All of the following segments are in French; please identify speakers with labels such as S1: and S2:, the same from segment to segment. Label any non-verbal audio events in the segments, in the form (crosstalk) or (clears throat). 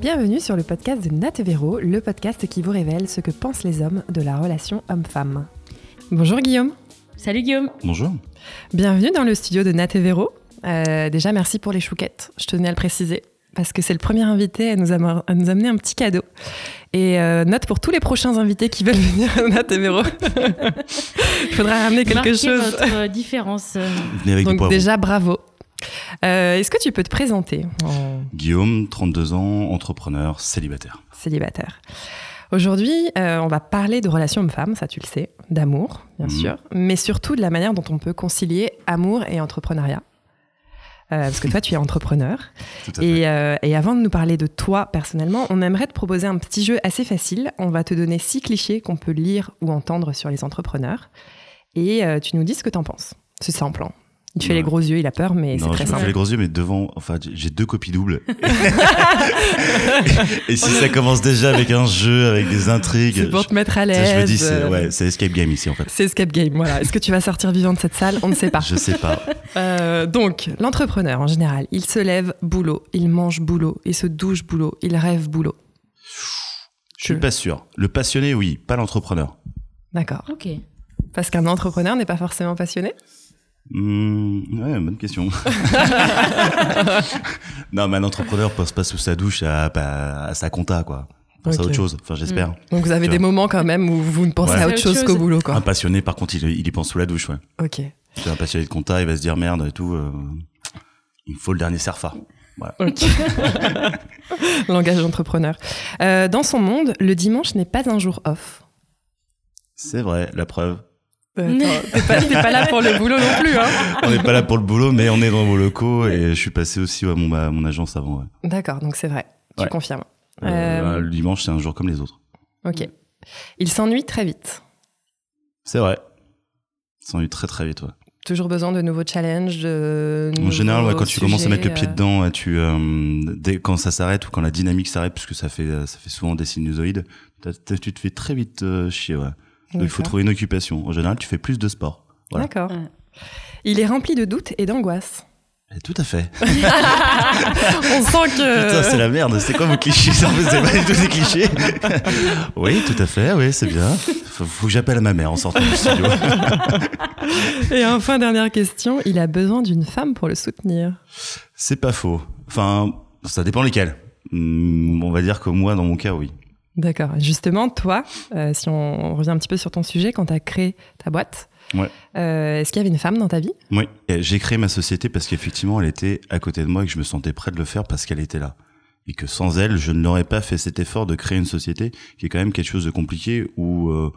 S1: Bienvenue sur le podcast de Nat Véro, le podcast qui vous révèle ce que pensent les hommes de la relation homme-femme. Bonjour Guillaume.
S2: Salut Guillaume.
S3: Bonjour.
S1: Bienvenue dans le studio de Nat Véro. Euh, déjà, merci pour les chouquettes. Je tenais à le préciser parce que c'est le premier invité à nous, am- à nous amener un petit cadeau. Et euh, note pour tous les prochains invités qui veulent (laughs) venir à Nat. (laughs) Il faudra ramener quelque
S2: Marquez
S1: chose.
S2: votre différence. euh,
S3: Venez avec du
S1: Donc déjà, bravo. Euh, Est-ce que tu peux te présenter en
S3: Guillaume, 32 ans, entrepreneur, célibataire.
S1: célibataire Aujourd'hui, euh, on va parler de relations hommes-femmes, ça tu le sais, d'amour, bien
S3: Mhm.
S1: sûr, mais surtout de la manière dont on peut concilier amour et entrepreneuriat. Euh, parce que toi, tu es entrepreneur. (laughs)
S3: Tout à fait.
S1: Et, euh, et avant de nous parler de toi personnellement, on aimerait te proposer un petit jeu assez facile. On va te donner six clichés qu'on peut lire ou entendre sur les entrepreneurs. Et tu nous dis ce que tu en penses. C'est simple. hein. Il fait
S3: Ouais.
S1: les gros yeux, il a peur, mais c'est
S3: non,
S1: très
S3: je
S1: simple.
S3: fais les gros yeux, mais devant, enfin, j'ai- j'ai deux copies doubles. (laughs) Et si ça commence déjà avec un jeu, avec des intrigues,
S1: C'est pour
S3: je,
S1: te mettre à
S3: ça,
S1: l'aise.
S3: je me dis, c'est ouais, escape game ici en fait.
S1: C'est escape game, voilà. Est-ce que tu vas sortir vivant de cette salle? On ne sait pas.
S3: Je sais pas. (laughs)
S1: Euh, donc, l'entrepreneur en général, il se lève boulot, il mange boulot, il se douche boulot, il rêve boulot.
S3: Je suis pas sûr. Le passionné, oui, pas l'entrepreneur.
S1: D'accord.
S2: Ok.
S1: Parce qu'un entrepreneur n'est pas forcément passionné?
S3: Hmm, ouais, bonne question. (laughs) non, mais un entrepreneur passe pas sous sa douche à, à, à sa compta, quoi. Pense à autre chose. Enfin, j'espère.
S1: Donc vous avez
S3: Tu
S1: des
S3: vois.
S1: moments quand même où vous ne pensez
S3: Ouais.
S1: à autre chose qu'au boulot,
S3: Un
S1: quoi.
S3: passionné, par contre, il, il y pense sous la douche, ouais.
S1: Ok.
S3: C'est un passionné de compta, il va se dire merde et tout. euh, il me faut le dernier Serfa.
S1: Ok. (laughs) Langage d'entrepreneur. Euh, dans son monde, le dimanche n'est pas un jour off.
S3: C'est vrai, la preuve. (laughs)
S1: T'es pas, pas là pour le boulot non plus, hein
S3: On n'est pas là pour le boulot, mais on est dans vos locaux et je suis passé aussi à mon, à mon agence avant. ouais.
S1: D'accord, donc c'est vrai. Tu
S3: Ouais.
S1: confirmes.
S3: Euh,
S1: Euh,
S3: bah, le dimanche, c'est un jour comme les autres.
S1: Ok. Il s'ennuie très vite.
S3: C'est vrai. En est très très vite. Ouais.
S1: Toujours besoin de nouveaux challenges. De
S3: En général, ouais, quand tu commences à mettre le pied
S1: euh,
S3: dedans, tu, dès, quand ça s'arrête ou quand la dynamique s'arrête, puisque ça fait, ça fait souvent des sinusoïdes, tu te fais très vite chier. Ouais. Donc, il faut trouver une occupation. En général, tu fais plus de sport. Voilà.
S1: D'accord.
S2: Ouais.
S1: Il est rempli de doutes et d'angoisse.
S3: Et tout à fait. (laughs)
S1: On sent que.
S3: Putain, c'est la merde. C'est quoi vos clichés Ça, C'est pas du tout des clichés. (laughs) oui, tout à fait. Oui, c'est bien. Faut, faut que j'appelle ma mère en sortant du studio. (laughs)
S1: Et enfin, dernière question, il a besoin d'une femme pour le soutenir.
S3: C'est pas faux. Enfin, ça dépend lesquels. Hum, on va dire que moi, dans mon cas, oui.
S1: D'accord. Justement, toi, euh, si on revient un petit peu sur ton sujet, quand tu as créé ta boîte,
S3: Ouais.
S1: euh, est-ce qu'il y avait une femme dans ta vie?
S3: Oui. J'ai créé ma société parce qu'effectivement, elle était à côté de moi et que je me sentais prêt de le faire parce qu'elle était là. Et que sans elle, je ne l'aurais pas fait cet effort de créer une société qui est quand même quelque chose de compliqué ou euh,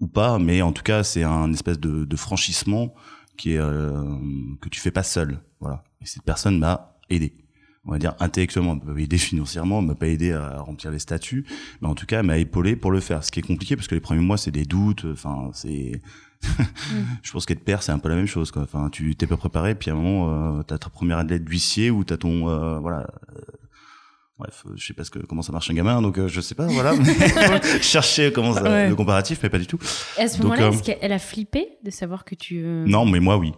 S3: ou pas, mais en tout cas, c'est un espèce de, de franchissement qui est que tu fais pas seul. Voilà. Et cette personne m'a aidé. On va dire intellectuellement, elle m'a pas aidé financièrement, elle m'a pas aidé à remplir les statuts, mais en tout cas, elle m'a épaulé pour le faire. Ce qui est compliqué parce que les premiers mois, c'est des doutes. Enfin, c'est (laughs) je pense qu'être père, c'est un peu la même chose. Quoi. Enfin, tu t'es pas préparé, puis à un moment, euh, t'as ta première lettre d'huissier ou t'as ton, euh, voilà. euh, bref, euh, je sais pas ce que, comment ça marche un gamin, donc euh, je sais pas, voilà. (laughs) (laughs) Chercher comment ça,
S1: Ouais.
S3: le comparatif, mais pas du tout.
S2: Et à ce moment-là,
S3: euh,
S2: est-ce qu'elle a flippé de savoir que tu. euh,
S3: Non, mais moi, oui.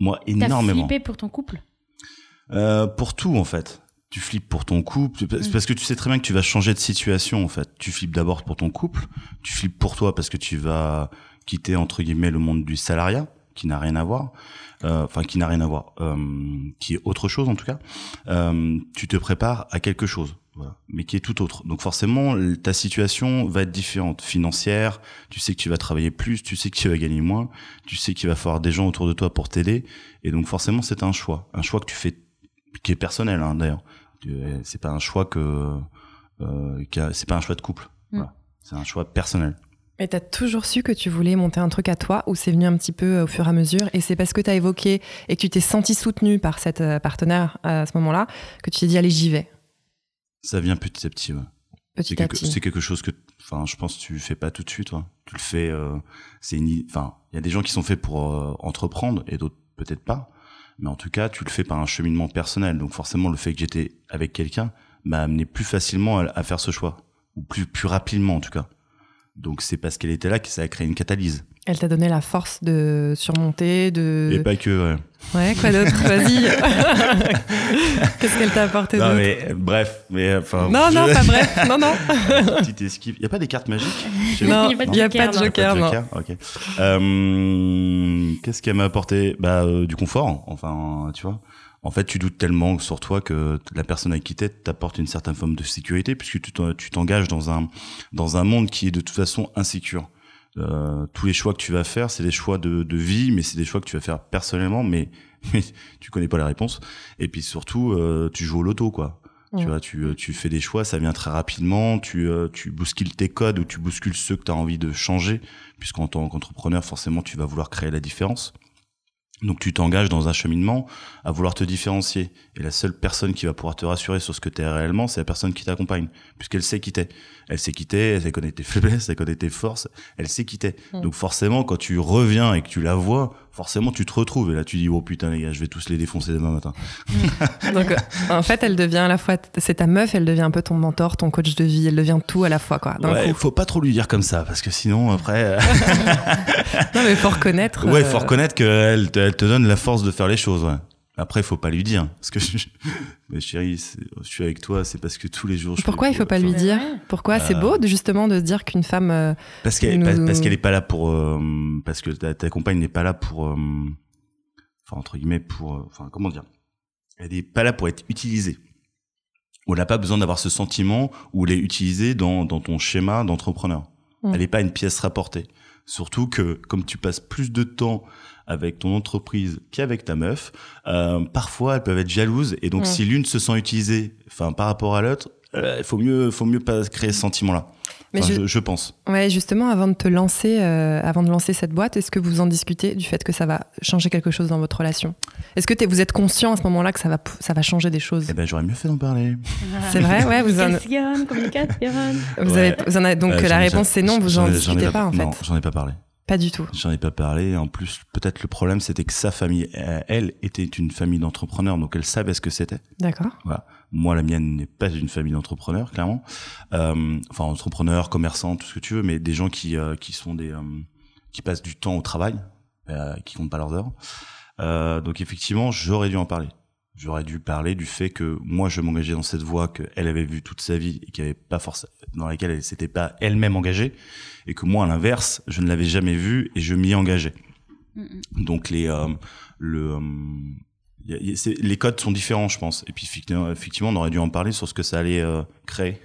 S3: Moi,
S2: T'as
S3: énormément.
S2: flippé pour ton couple?
S3: Euh, pour tout, en fait. Tu flippes pour ton couple,
S2: Mm.
S3: parce que tu sais très bien que tu vas changer de situation, en fait. Tu flippes d'abord pour ton couple, tu flippes pour toi parce que tu vas quitter, entre guillemets, le monde du salariat, qui n'a rien à voir, euh, enfin, qui n'a rien à voir, euh, qui est autre chose, en tout cas. Euh, tu te prépares à quelque chose, voilà, mais qui est tout autre. Donc forcément, ta situation va être différente, financière, tu sais que tu vas travailler plus, tu sais que tu vas gagner moins, tu sais qu'il va falloir des gens autour de toi pour t'aider, et donc forcément, c'est un choix, un choix que tu fais qui est personnel hein, d'ailleurs. Euh, C'est pas un choix que, euh, c'est pas un choix de couple.
S2: Mm.
S3: Voilà. C'est un choix personnel.
S1: Et t'as toujours su que tu voulais monter un truc à toi ou c'est venu un petit peu euh, au fur et à mesure? Et c'est parce que t'as évoqué et que tu t'es senti soutenu par cette partenaire à ce moment-là que tu t'es dit allez j'y vais?
S3: Ça vient petit à petit. ouais.
S1: Petit à
S3: quelque,
S1: petit.
S3: c'est quelque chose que, enfin, je pense que tu fais pas tout de suite. ouais. Tu le fais. euh, c'est une, enfin, il y a des gens qui sont faits pour euh, entreprendre et d'autres peut-être pas. Mais en tout cas, tu le fais par un cheminement personnel. Donc forcément, le fait que j'étais avec quelqu'un m'a amené plus facilement à, faire ce choix ou plus plus rapidement en tout cas. Donc c'est parce qu'elle était là que ça a créé une catalyse.
S1: Elle t'a donné la force de surmonter, de.
S3: Et pas que, ouais.
S1: Ouais, quoi d'autre? Vas-y. (laughs) Qu'est-ce qu'elle t'a apporté
S3: Non, mais bref, mais enfin.
S1: Non, non, pas bref. Non, non. (laughs)
S3: Petite esquive. Il y a pas des cartes magiques?
S1: Non,
S2: Il y a pas de
S1: il n'y a
S2: joker,
S1: pas de
S2: non.
S1: joker, non.
S3: joker Ok. Euh, Qu'est-ce qu'elle m'a apporté? Bah euh, du confort. Enfin, tu vois. En fait, tu doutes tellement sur toi que la personne avec qui t'es t'apporte une certaine forme de sécurité puisque tu t'engages dans un dans un monde qui est de toute façon insécure. Euh, tous les choix que tu vas faire, c'est des choix de, de vie, mais c'est des choix que tu vas faire personnellement, mais, (laughs) mais tu connais pas la réponse. Et puis surtout, euh, tu joues au loto, quoi. Tu vois, tu, euh, tu fais des choix, ça vient très rapidement, tu, euh, tu bouscules tes codes ou tu bouscules ceux que tu as envie de changer, puisqu'en tant qu'entrepreneur, forcément, tu vas vouloir créer la différence. Donc tu t'engages dans un cheminement à vouloir te différencier. Et la seule personne qui va pouvoir te rassurer sur ce que tu es réellement, c'est la personne qui t'accompagne, puisqu'elle sait qui t'es. Elle sait qui t'es, elle connaît tes faiblesses, elle connaît tes forces, elle sait qui t'es.
S1: Mm.
S3: Donc forcément, quand tu reviens et que tu la vois, forcément tu te retrouves. Et là tu dis, oh putain les gars, je vais tous les défoncer demain matin.
S1: Donc, euh, en fait, elle devient à la fois, c'est ta meuf, elle devient un peu ton mentor, ton coach de vie, elle devient tout à la fois, quoi. D'un
S3: Ouais,
S1: coup.
S3: faut pas trop lui dire comme ça, parce que sinon après... euh, (laughs)
S1: Non, mais faut reconnaître.
S3: Ouais, il
S1: euh,
S3: faut reconnaître qu'elle te, elle te donne la force de faire les choses. Ouais. Après, il faut pas lui dire. Parce que, je... (laughs) mais chérie, je suis avec toi, c'est parce que tous les jours. Je
S1: Pourquoi il faut pas lui dire. Pourquoi C'est
S3: Euh,
S1: beau de, justement de se dire qu'une femme. euh,
S3: Parce qu'elle
S1: nous-
S3: parce, parce qu'elle est pas là pour. euh, parce que ta, ta compagne n'est pas là pour. euh, enfin, entre guillemets, pour. euh, Enfin, comment dire Elle n'est pas là pour être utilisée. On n'a pas besoin d'avoir ce sentiment où elle est utilisée dans, dans ton schéma d'entrepreneur.
S1: Mm.
S3: Elle n'est pas une pièce rapportée. Surtout que, comme tu passes plus de temps avec ton entreprise qu'avec ta meuf, euh, parfois elles peuvent être jalouses. Et donc, si l'une se sent utilisée, enfin, par rapport à l'autre, euh, il faut mieux, faut mieux pas créer ce sentiment-là.
S1: Mais
S3: Enfin,
S1: je-
S3: pense.
S1: Ouais, justement, avant de te lancer, euh, avant de lancer cette boîte, est-ce que vous en discutez du fait que ça va changer quelque chose dans votre relation? Est-ce que vous êtes conscient à ce moment-là que ça va, ça va changer des choses?
S3: Eh ben, j'aurais mieux fait d'en parler. (laughs)
S1: C'est vrai, ouais, vous en,
S2: Communication, communication.
S1: vous
S3: Ouais.
S1: avez, vous en avez- donc
S3: Euh,
S1: la réponse c'est non, vous en
S3: ai
S1: discutez pas en fait.
S3: Non, j'en ai pas parlé.
S1: Pas du tout.
S3: J'en ai pas parlé. En plus, peut-être le problème, c'était que sa famille, euh, elle, était une famille d'entrepreneurs, donc elle savait ce que c'était.
S1: D'accord.
S3: Moi, la mienne n'est pas une famille d'entrepreneurs, clairement. Euh, enfin, entrepreneurs, commerçants, tout ce que tu veux, mais des gens qui euh, qui sont des euh, qui passent du temps au travail, euh, qui comptent pas leurs heures. Euh, donc effectivement, j'aurais dû en parler. J'aurais dû parler du fait que moi, je m'engageais dans cette voie qu'elle avait vue toute sa vie et qui avait pas forcément dans laquelle elle s'était pas elle-même engagée, et que moi, à l'inverse, je ne l'avais jamais vue et je m'y engageais. Donc les euh, le euh, y a- y a- c'est- les codes sont différents, je pense. Et puis effectivement, effectivement, on aurait dû en parler sur ce que ça allait euh, créer.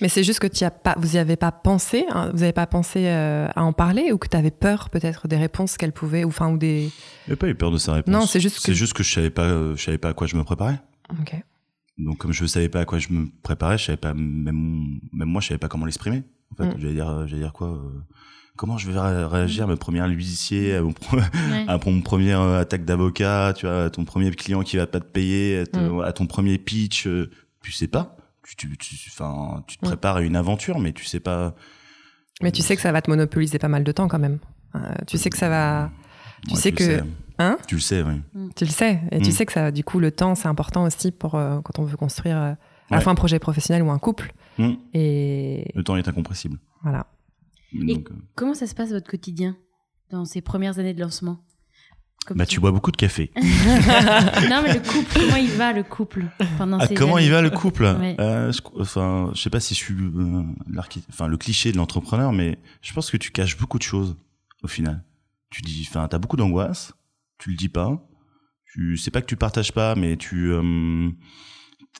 S1: Mais c'est juste que tu as pas, vous y avez pas pensé, hein, vous n'avez pas pensé euh, à en parler ou que tu avais peur peut-être des réponses qu'elle pouvait, ou enfin ou des.
S3: J'ai pas eu peur de sa réponse.
S1: Non, c'est juste
S3: c'est
S1: que-
S3: juste que je savais pas, euh, je savais pas à quoi je me préparais.
S1: Ok.
S3: Donc comme je savais pas à quoi je me préparais, je savais pas même même moi je savais pas comment l'exprimer. En fait,
S1: Mm.
S3: j'allais dire euh, j'allais dire quoi euh, Comment je vais ré- réagir à ma première huissier, à mon,
S2: Ouais. (laughs)
S3: à mon premier euh, attaque d'avocat, tu vois, à ton premier client qui va pas te payer, à, te- à ton premier pitch, tu sais pas. Tu tu tu enfin tu te
S1: Mm.
S3: prépares à une aventure mais tu sais pas
S1: Mais tu sais que ça va te monopoliser pas mal de temps quand même. Euh, tu sais que ça va. Tu
S3: Ouais,
S1: sais que-
S3: sais.
S1: Hein?
S3: Tu le sais, oui.
S1: Tu le sais. Et tu
S3: Mm.
S1: sais que ça, du coup, le temps, c'est important aussi pour euh, quand on veut construire euh, à la fois un projet professionnel ou un couple.
S3: Mm.
S1: Et
S3: Le temps est incompressible.
S1: voilà.
S2: Et-
S3: Donc, euh,
S2: Comment ça se passe votre quotidien dans ces premières années de lancement? Comme
S3: bah tu bois beaucoup de café. (laughs)
S2: non, mais le (laughs) couple, comment il va le couple pendant
S3: Ah,
S2: ces
S3: comment
S2: années
S3: il va le couple
S2: Ouais.
S3: Euh, je, Enfin, je sais pas si je suis euh, enfin le cliché de l'entrepreneur, mais je pense que tu caches beaucoup de choses au final. Tu dis, enfin, t'as beaucoup d'angoisse, tu le dis pas. Tu sais pas que tu partages pas, mais tu euh,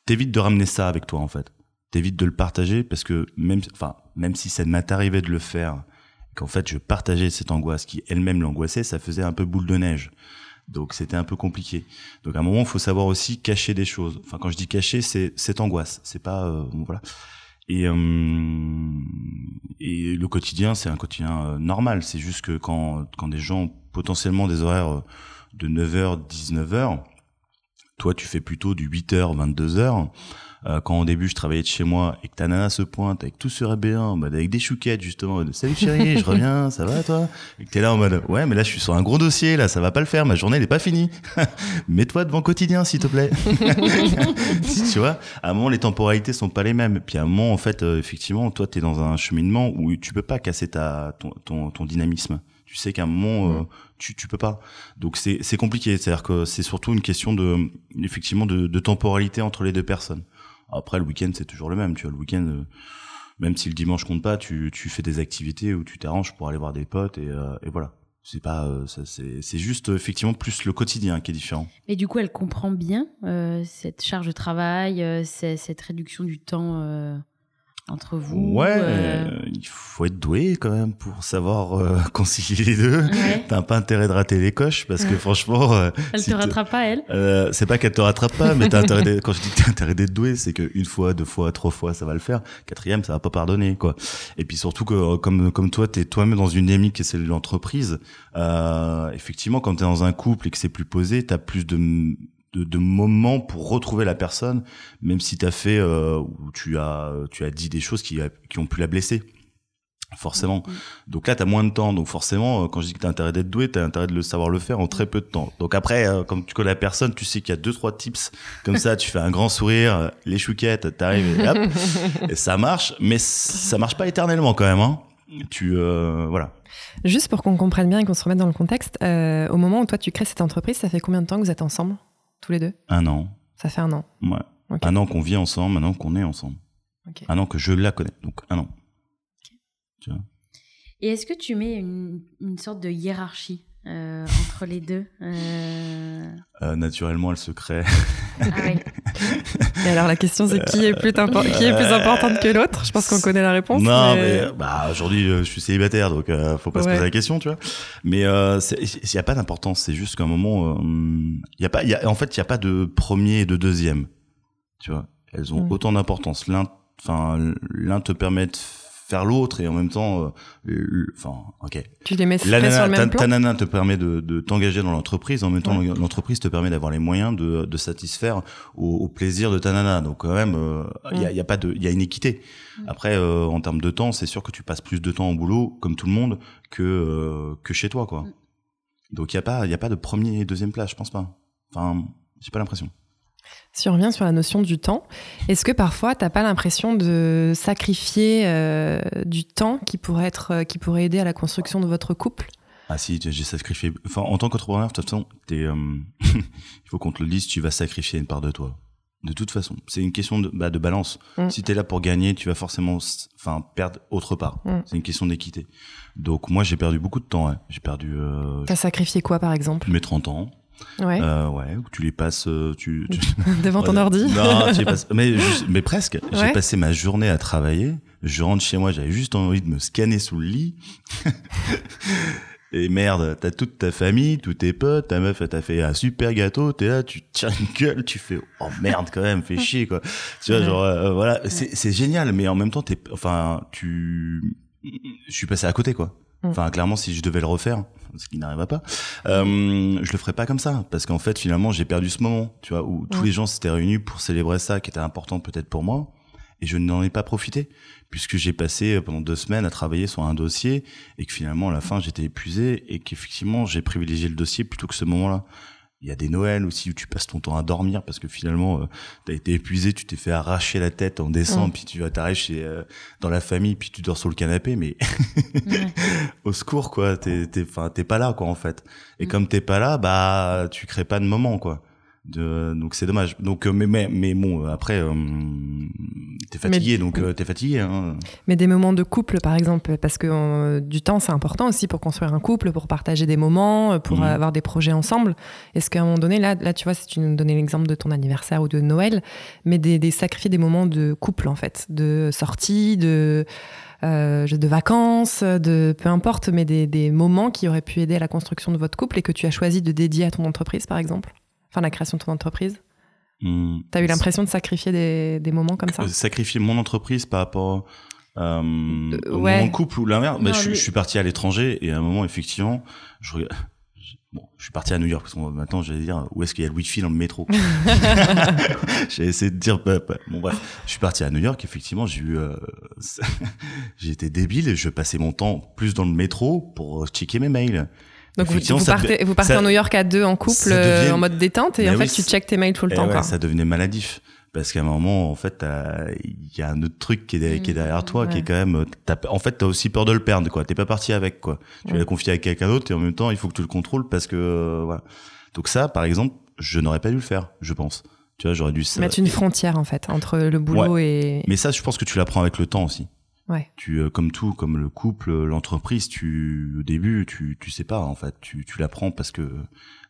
S3: t'évites de ramener ça avec toi en fait. T'évites de le partager parce que même, enfin, même si ça m'est arrivé de le faire, qu'en fait je partageais cette angoisse qui elle-même l'angoissait, ça faisait un peu boule de neige. Donc c'était un peu compliqué. Donc à un moment, il faut savoir aussi cacher des choses. Enfin, quand je dis cacher, c'est cette angoisse. C'est pas euh, voilà. Et euh, et le quotidien, c'est un quotidien euh, normal. C'est juste que quand quand des gens ont potentiellement des horaires euh, de 9h 19h, toi tu fais plutôt du 8h 22h. Euh, quand au début je travaillais de chez moi et que ta nana se pointe avec tout sur AB1, en mode avec des chouquettes justement, en mode, salut chérie, je reviens, (laughs) ça va toi? Et que t'es là en mode ouais mais là je suis sur un gros dossier là, ça va pas le faire, ma journée elle est pas finie. (laughs) Mets-toi devant quotidien s'il te plaît. (laughs) tu vois, à un moment les temporalités sont pas les mêmes. Puis à un moment en fait euh, effectivement toi t'es dans un cheminement où tu peux pas casser ta ton ton, ton dynamisme. Tu sais qu'à un moment, euh, tu, tu peux pas. Donc c'est, c'est compliqué. C'est-à-dire que c'est surtout une question de, effectivement, de, de temporalité entre les deux personnes. Après, le week-end, c'est toujours le même. Tu vois, le week-end, euh, même si le dimanche compte pas, tu, tu fais des activités où tu t'arranges pour aller voir des potes et, euh, et voilà. C'est pas, euh, ça, c'est, c'est juste euh, effectivement plus le quotidien qui est différent.
S2: Et du coup, elle comprend bien cette charge de travail, cette réduction du temps entre vous.
S3: Ouais,
S2: euh,
S3: il faut être doué quand même pour savoir euh, (laughs) concilier les deux.
S2: ouais.
S3: T'as pas intérêt de rater les coches parce que franchement, euh,
S2: Elle
S3: si
S2: te rattrape pas, elle
S3: Euh, c'est pas qu'elle te rattrape pas, mais t'as intérêt quand je dis que t'as intérêt d'être doué, c'est qu'une fois, deux fois, trois fois, ça va le faire. Quatrième, ça va pas pardonner, quoi. Et puis surtout que, comme, comme toi, t'es toi-même dans une dynamique et c'est l'entreprise, euh, effectivement, quand t'es dans un couple et que c'est plus posé, t'as plus de, de, de moments pour retrouver la personne, même si t'as fait, euh, ou tu as, tu as dit des choses qui, qui ont pu la blesser. Forcément. Donc là, tu as moins de temps. Donc forcément, euh, quand je dis que tu as intérêt d'être doué, tu as intérêt de le savoir le faire en très peu de temps. Donc après, euh, comme tu connais la personne, tu sais qu'il y a deux, trois tips. Comme ça, tu fais un grand sourire, les chouquettes, t'arrives et hop. (laughs) et ça marche. Mais ça marche pas éternellement quand même. Hein. Tu, euh, voilà.
S1: Juste pour qu'on comprenne bien et qu'on se remette dans le contexte, euh, au moment où toi tu crées cette entreprise, ça fait combien de temps que vous êtes ensemble, tous les deux
S3: Un an.
S1: Ça fait un an.
S3: Ouais. Un an qu'on vit ensemble, un an qu'on est ensemble. Un an que je la connais. Donc un an. Tu vois?
S2: Et est-ce que tu mets une, une sorte de hiérarchie? Euh, entre les deux euh...
S3: Euh, naturellement, elle se crée.
S2: Ah ouais.
S1: Et alors la question c'est qui est plus, impor- qui est plus importante que l'autre? Je pense qu'on connaît la réponse.
S3: Non,
S1: mais-
S3: mais, bah aujourd'hui je suis célibataire, donc euh, faut pas se poser la question, tu vois. Mais euh, il y a pas d'importance, c'est juste qu'à un moment, euh, il y a pas, il y a, en fait, il y a pas de premier et de deuxième, tu vois. Elles ont
S1: Mm.
S3: autant d'importance. L'un, enfin, l'un te permet de faire l'autre et en même temps, euh, enfin, ok.
S1: Tu les mets
S3: La
S1: sur le
S3: ta,
S1: même
S3: ta
S1: plan
S3: nana te permet de, de t'engager dans l'entreprise, en même temps
S1: Ouais.
S3: l'entreprise te permet d'avoir les moyens de, de satisfaire au, au plaisir de ta nana. Donc quand même, euh, il y, a, il y a pas de, il y a une équité. Après, euh, en termes de temps, c'est sûr que tu passes plus de temps au boulot, comme tout le monde, que euh, que chez toi, quoi.
S2: Mm.
S3: Donc il y a pas, il y a pas de premier et deuxième place, je pense pas. Enfin, j'ai pas l'impression.
S1: Si on revient sur la notion du temps, est-ce que parfois t'as pas l'impression de sacrifier euh, du temps qui pourrait être, euh, qui pourrait aider à la construction de votre couple?
S3: Ah si, j'ai sacrifié. Enfin, en tant qu'entrepreneur, de toute façon, t'es, euh, (laughs) il faut qu'on te le dise, tu vas sacrifier une part de toi. De toute façon, c'est une question de, bah, de balance.
S1: Mm.
S3: Si t'es là pour gagner, tu vas forcément, enfin, perdre autre part.
S1: Mm.
S3: C'est une question d'équité. Donc moi, j'ai perdu beaucoup de temps. ouais. J'ai perdu euh,
S1: T'as sacrifié quoi par exemple?
S3: mes 30 ans.
S1: Ouais.
S3: Euh, ouais, où tu les passes, euh, tu, tu- (laughs)
S1: Devant ton ordi
S3: Non, tu les passes- mais, (laughs) juste- mais presque.
S1: Ouais.
S3: J'ai passé ma journée à travailler. Je rentre chez moi, j'avais juste envie de me scanner sous le lit. (laughs) Et merde, t'as toute ta famille, tous tes potes, ta meuf, elle t'a fait un super gâteau, t'es là, tu te tiens une gueule, tu fais, oh merde quand même, fais chier quoi. Tu vois,
S1: Ouais.
S3: genre, euh, voilà, c'est c'est génial, mais en même temps, t'es, enfin, tu, je suis passé à côté quoi.
S1: Mm.
S3: Enfin, clairement, si je devais le refaire, ce qui n'arrivera pas, euh, je le ferais pas comme ça, parce qu'en fait, finalement, j'ai perdu ce moment, tu vois, où tous les gens s'étaient réunis pour célébrer ça, qui était important peut-être pour moi, et je n'en ai pas profité, puisque j'ai passé euh, pendant deux semaines à travailler sur un dossier, et que finalement, à la fin, j'étais épuisé, et qu'effectivement, j'ai privilégié le dossier plutôt que ce moment-là. Il y a des Noëls aussi où tu passes ton temps à dormir parce que finalement euh, t'as été épuisé, tu t'es fait arracher la tête en décembre,
S1: Mm.
S3: puis tu vas t'arracher euh, dans la famille, puis tu dors sur le canapé, mais (laughs) au secours quoi t'es t'es enfin t'es pas là quoi en fait et
S2: Mm.
S3: comme t'es pas là bah tu crées pas de moment quoi de donc c'est dommage donc euh, mais mais mais bon euh, après euh, t'es fatigué donc euh, t'es fatigué hein.
S1: Mais des moments de couple, par exemple, parce que euh, du temps, c'est important aussi pour construire un couple, pour partager des moments, pour
S3: Mhm.
S1: avoir des projets ensemble. Est-ce qu'à un moment donné, là, là, tu vois, si tu nous donnais l'exemple de ton anniversaire ou de Noël, mais des, des sacrifier des moments de couple, en fait, de sortie, de, euh, de vacances, de peu importe, mais des, des moments qui auraient pu aider à la construction de votre couple et que tu as choisi de dédier à ton entreprise, par exemple? Enfin, la création de ton entreprise.
S3: Hmm.
S1: T'as eu l'impression de sacrifier des, des moments comme ça
S3: Euh, sacrifier mon entreprise par rapport euh,
S1: Euh, ouais.
S3: de couple ou l'inverse bah, je, suis parti à l'étranger et à un moment effectivement je Bon, je suis parti à New York parce que maintenant j'allais dire où est-ce qu'il y a le wifi dans le métro. (laughs) j'ai essayé de dire bah, bah, bon bref, je suis parti à New York effectivement, j'ai eu euh, (laughs) été débile et je passais mon temps plus dans le métro pour checker mes mails.
S1: Donc vous, partez, vous partez
S3: ça-
S1: en New York à deux en couple
S3: devient-
S1: euh, en mode détente et
S3: Mais
S1: en
S3: oui,
S1: fait tu checkes tes mails tout le
S3: Eh
S1: temps.
S3: ouais,
S1: quoi.
S3: ça devenait maladif parce qu'à un moment en fait il y a un autre truc qui est, qui est derrière toi qui est quand même en fait t'as aussi peur de le perdre quoi t'es pas parti avec quoi tu
S1: Ouais.
S3: l'as confié à quelqu'un d'autre et en même temps il faut que tu le contrôles parce que euh, voilà donc ça par exemple je n'aurais pas dû le faire je pense tu vois j'aurais dû ça-
S1: Mettre une frontière en fait entre le boulot et.
S3: mais ça je pense que tu l'apprends avec le temps aussi Tu euh, comme tout comme le couple l'entreprise tu au début tu tu sais pas en fait. Tu tu l'apprends parce que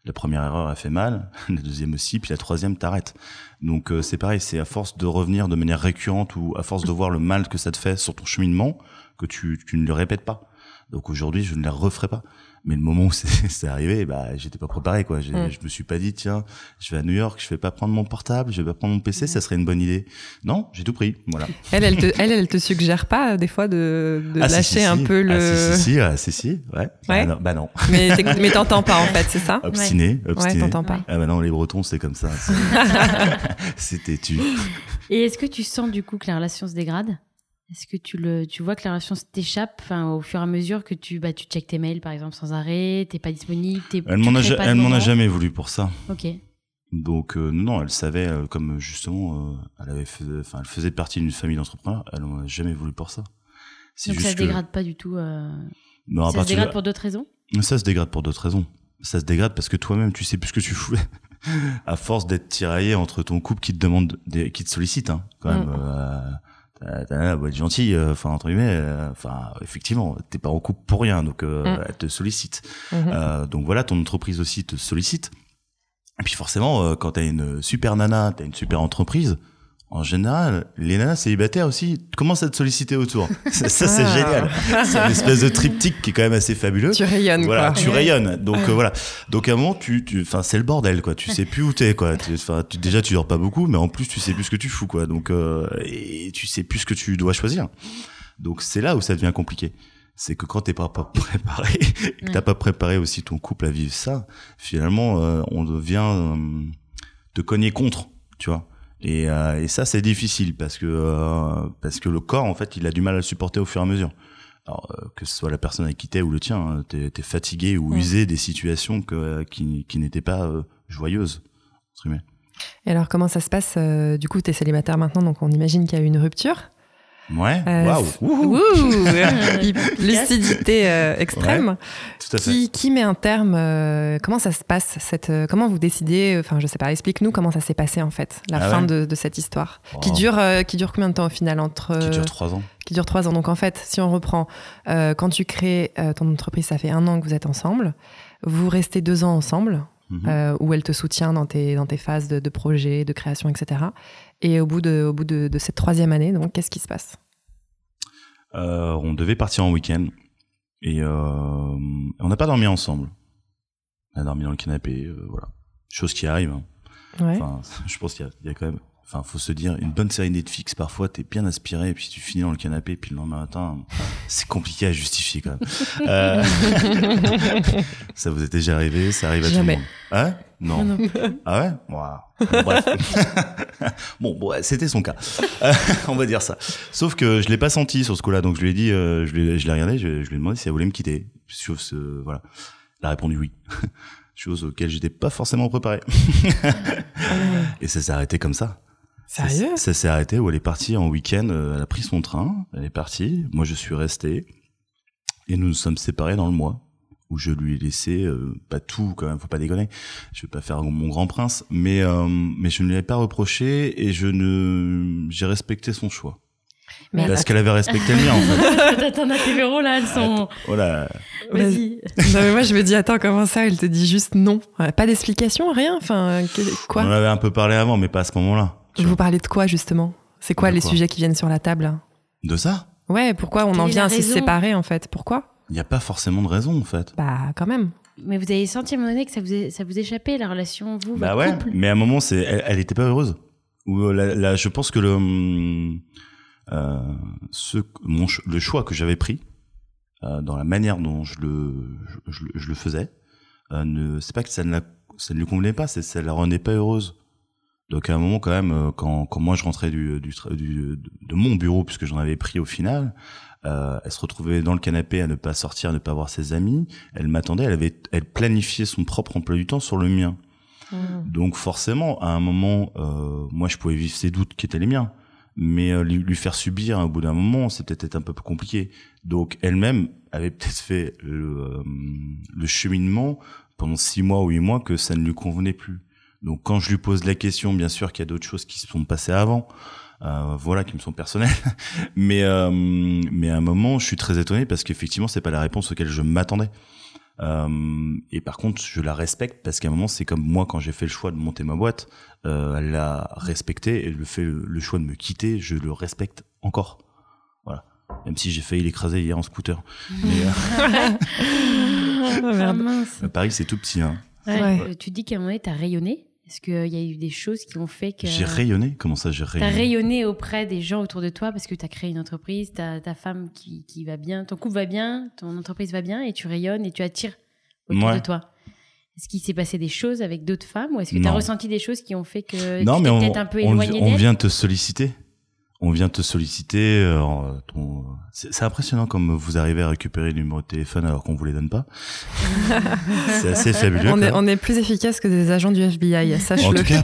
S3: la première erreur a fait mal (laughs) la deuxième aussi puis la troisième t'arrête. Donc euh, c'est pareil c'est à force de revenir de manière récurrente ou à force de voir le mal que ça te fait sur ton cheminement que tu tu ne le répètes pas. Donc aujourd'hui je ne la referai pas mais le moment où (laughs) c'est arrivé bah j'étais pas préparé quoi J'ai-
S1: Mm.
S3: je me suis pas dit tiens je vais à New York je vais pas prendre mon portable je vais pas prendre mon PC ça serait une bonne idée non j'ai tout pris voilà (laughs)
S1: Elle, elle te, elle, elle te suggère pas euh, des fois de, de
S3: Ah,
S1: lâcher
S3: si,
S1: un
S3: si.
S1: peu le.
S3: Ah, si, si, si, ah, si, si, ouais.
S1: Ouais.
S3: Bah non, bah non. (laughs)
S1: Mais t'entends pas en fait, c'est ça?
S3: Obstiné,
S1: Ouais,
S3: obstiné.
S1: t'entends pas.
S2: Ouais.
S3: ah bah non, les Bretons, c'est comme ça. c'est- C'est têtu.
S2: Et est-ce que tu sens du coup que la relation se dégrade Est-ce que tu, le, tu vois que la relation t'échappe au fur et à mesure que tu, bah, tu checkes tes mails par exemple sans arrêt, t'es pas disponible t'es,
S3: Elle m'en a, jamais voulu pour ça.
S2: Ok.
S3: Donc euh, non, elle savait euh, comme justement, euh, elle avait, fait, enfin, elle faisait partie d'une famille d'entrepreneurs. Elle m'en a jamais voulu pour ça.
S2: Donc ça
S3: que
S2: dégrade pas du tout. euh,
S3: non, à
S2: Ça se
S3: partir de-
S2: dégrade pour d'autres raisons?
S3: Ça se dégrade pour d'autres raisons. Ça se dégrade parce que toi-même, tu sais plus ce que tu fous. (laughs) à force d'être tiraillé entre ton couple qui te demande, des, qui te sollicite, hein, quand même.
S1: Mm.
S3: Euh, t'as- t'as l'air d'être gentil, euh, enfin entre guillemets. euh, Enfin, effectivement, t'es pas en couple pour rien, donc euh,
S1: Mm.
S3: elle te sollicite.
S1: Mhm.
S3: Euh, donc voilà, ton entreprise aussi te sollicite. Et puis forcément, euh, quand t'as une super nana, t'as une super entreprise. En général, les nanas célibataires aussi commencent à te solliciter autour. (laughs) ça, ça, c'est
S1: Ah.
S3: génial. C'est une espèce de triptyque qui est quand même assez fabuleux
S1: Tu rayonnes
S3: voilà,
S1: quoi.
S3: tu rayonnes. Donc euh, voilà. Donc à un moment, tu, tu, enfin, c'est le bordel, quoi. Tu sais plus où t'es, quoi. Tu- Enfin, tu, déjà, tu dors pas beaucoup, mais en plus, tu sais plus ce que tu fous, quoi. Donc, euh, et tu sais plus ce que tu dois choisir. Donc c'est là où ça devient compliqué. C'est que quand t'es pas, pas préparé, (laughs) et que t'as
S2: Ouais.
S3: pas préparé aussi ton couple à vivre ça, finalement, euh, on devient euh, te cogner contre, tu vois. Et, euh, et ça, c'est difficile parce que euh, parce que le corps, en fait, il a du mal à le supporter au fur et à mesure. Alors, euh, que ce soit la personne avec qui t'es ou le tien, hein, t'es es fatigué ou usé des situations que, qui, qui n'étaient pas joyeuses.
S1: Et alors comment ça se passe Du coup, t'es célibataire maintenant, donc on imagine qu'il y a eu une rupture.
S3: Ouais,
S1: Euh,
S3: waouh,
S1: Ouh, (laughs) (laughs) lucidité euh, extrême.
S3: tout à fait.
S1: Qui, qui met un terme euh, Comment ça se passe cette, euh, Comment vous décidez Enfin, je sais pas. Explique-nous comment ça s'est passé en fait, la
S3: Ah
S1: fin
S3: ouais
S1: de, de cette histoire, qui
S3: Oh.
S1: dure, euh, qui dure combien de temps au final entre
S3: Qui
S1: euh,
S3: dure trois ans.
S1: qui dure trois ans. Donc en fait, si on reprend, euh, quand tu crées euh, ton entreprise, ça fait un an que vous êtes ensemble. Vous restez deux ans ensemble,
S3: Mhm.
S1: euh, où elle te soutient dans tes, dans tes phases de, de projet, de création, etc. Et au bout de, au bout de, de cette troisième année, donc qu'est-ce qui se passe?
S3: Euh, on devait partir en week-end et euh, on n'a pas dormi ensemble. On a dormi dans le canapé, euh, voilà. Chose qui arrive. hein.
S1: Ouais.
S3: Enfin, (laughs) je pense qu'il y, y a quand même. Enfin, faut se dire, une bonne série Netflix, parfois, t'es bien aspiré, et puis tu finis dans le canapé, puis le lendemain matin, c'est compliqué à justifier quand même. Euh, (laughs) ça vous est déjà arrivé, ça arrive à
S1: Jamais.
S3: tout le monde. Hein? Non. Ah ouais? Waouh. (laughs) Bon, bref. bon, c'était son cas. Euh, on va dire ça. Sauf que je l'ai pas senti sur ce coup-là, donc je lui ai dit, euh, je l'ai regardé, je, je lui ai demandé si elle voulait me quitter. Chose, euh, voilà. Elle a répondu oui. (laughs) Chose auquel j'étais pas forcément préparé. Et ça s'est arrêté comme ça.
S1: Sérieux
S3: Ça, ça s'est arrêté où elle est partie en week-end. euh, Elle a pris son train, elle est partie. Moi, je suis resté. Et nous nous sommes séparés dans le mois où je lui ai laissé euh, pas tout quand même, faut pas déconner. Je vais pas faire mon grand prince, mais euh, mais je ne lui ai pas reproché et je ne j'ai respecté son choix
S1: Mais
S3: parce qu'elle avait respecté le mien en fait. (laughs)
S2: Attends, tes verrous là, elles sont.
S3: Voilà.
S2: Vas-y. (laughs)
S1: Non, mais moi, je me dis, attends, comment ça Elle te dit juste non? Pas d'explication, rien. Enfin, que-
S3: On
S1: quoi
S3: en avait un peu parlé avant, mais pas à ce moment-là. Tu
S1: Vous
S3: vois.
S1: parlez de quoi justement? C'est quoi
S3: De
S1: les
S3: quoi
S1: sujets qui viennent sur la table?
S3: De ça?
S1: Ouais, pourquoi on
S2: Quelle
S1: en vient
S2: la
S1: à se séparer en fait? Pourquoi?
S3: Il n'y a pas forcément de raison en fait.
S1: Bah, quand même.
S2: Mais vous avez senti à un moment donné que ça vous, est- ça vous échappait, la relation, vous,
S3: Bah
S2: votre
S3: ouais,
S2: couple?
S3: mais à un moment, c'est, elle, elle était pas heureuse. Ou euh, là, là, je pense que le, hum, euh, ce, mon, le choix que j'avais pris euh, dans la manière dont je le, je, je le- je le faisais, euh, ne, c'est pas que ça ne la, ça ne lui convenait pas, c'est que ça la rendait pas heureuse. Donc à un moment quand même, euh, quand, quand moi je rentrais du, du, du- de, mon bureau puisque j'en avais pris au final, euh, elle se retrouvait dans le canapé à ne pas sortir, à ne pas voir ses amis. Elle m'attendait, elle avait, elle planifiait son propre emploi du temps sur le mien.
S1: Mmh.
S3: Donc forcément, à un moment, euh, moi, je pouvais vivre ses doutes qui étaient les miens, mais euh, lui, lui faire subir au bout d'un moment, c'était peut-être un peu plus compliqué. Donc elle-même avait peut-être fait le, euh, le cheminement pendant six mois ou huit mois que ça ne lui convenait plus. Donc quand je lui pose la question, bien sûr qu'il y a d'autres choses qui se sont passées avant, euh, voilà, qui me sont personnelles. (laughs) mais euh, mais à un moment, je suis très étonné parce qu'effectivement, c'est pas la réponse auquel je m'attendais. Euh, et par contre, je la respecte parce qu'à un moment, c'est comme moi quand j'ai fait le choix de monter ma boîte, euh, elle l'a respecté et le fait le choix de me quitter, je le respecte encore. Voilà. Même si j'ai failli l'écraser hier en scooter. Mais euh,
S1: Oh, (laughs)
S2: Ah,
S1: merde.
S2: mince. (laughs)
S3: Paris, c'est tout petit. Hein.
S2: Ouais,
S1: Ouais.
S2: euh, Tu dis qu'à un moment donné, t'as rayonné. Est-ce qu'il y a eu des choses qui ont fait que.
S3: J'ai rayonné. Comment ça, j'ai
S2: T'as
S3: rayonné
S2: rayonné auprès des gens autour de toi parce que t'as créé une entreprise, t'as ta femme qui, qui va bien, ton couple va bien, ton entreprise va bien et tu rayonnes et tu attires autour
S3: Ouais.
S2: de toi. Est-ce qu'il s'est passé des choses avec d'autres femmes ou est-ce que t'as
S3: Non.
S2: ressenti des choses qui ont fait que
S3: Non,
S2: tu
S3: mais on,
S2: peut-être un peu
S3: on,
S2: éloigné
S3: on vient te solliciter. On vient te solliciter. euh, ton- C'est c'est impressionnant comme vous arrivez à récupérer le numéro de téléphone alors qu'on vous les donne pas. (laughs) c'est assez fabuleux.
S1: On est, on est plus efficace que des agents du FBI,
S3: En
S1: sache-le.
S3: tout cas,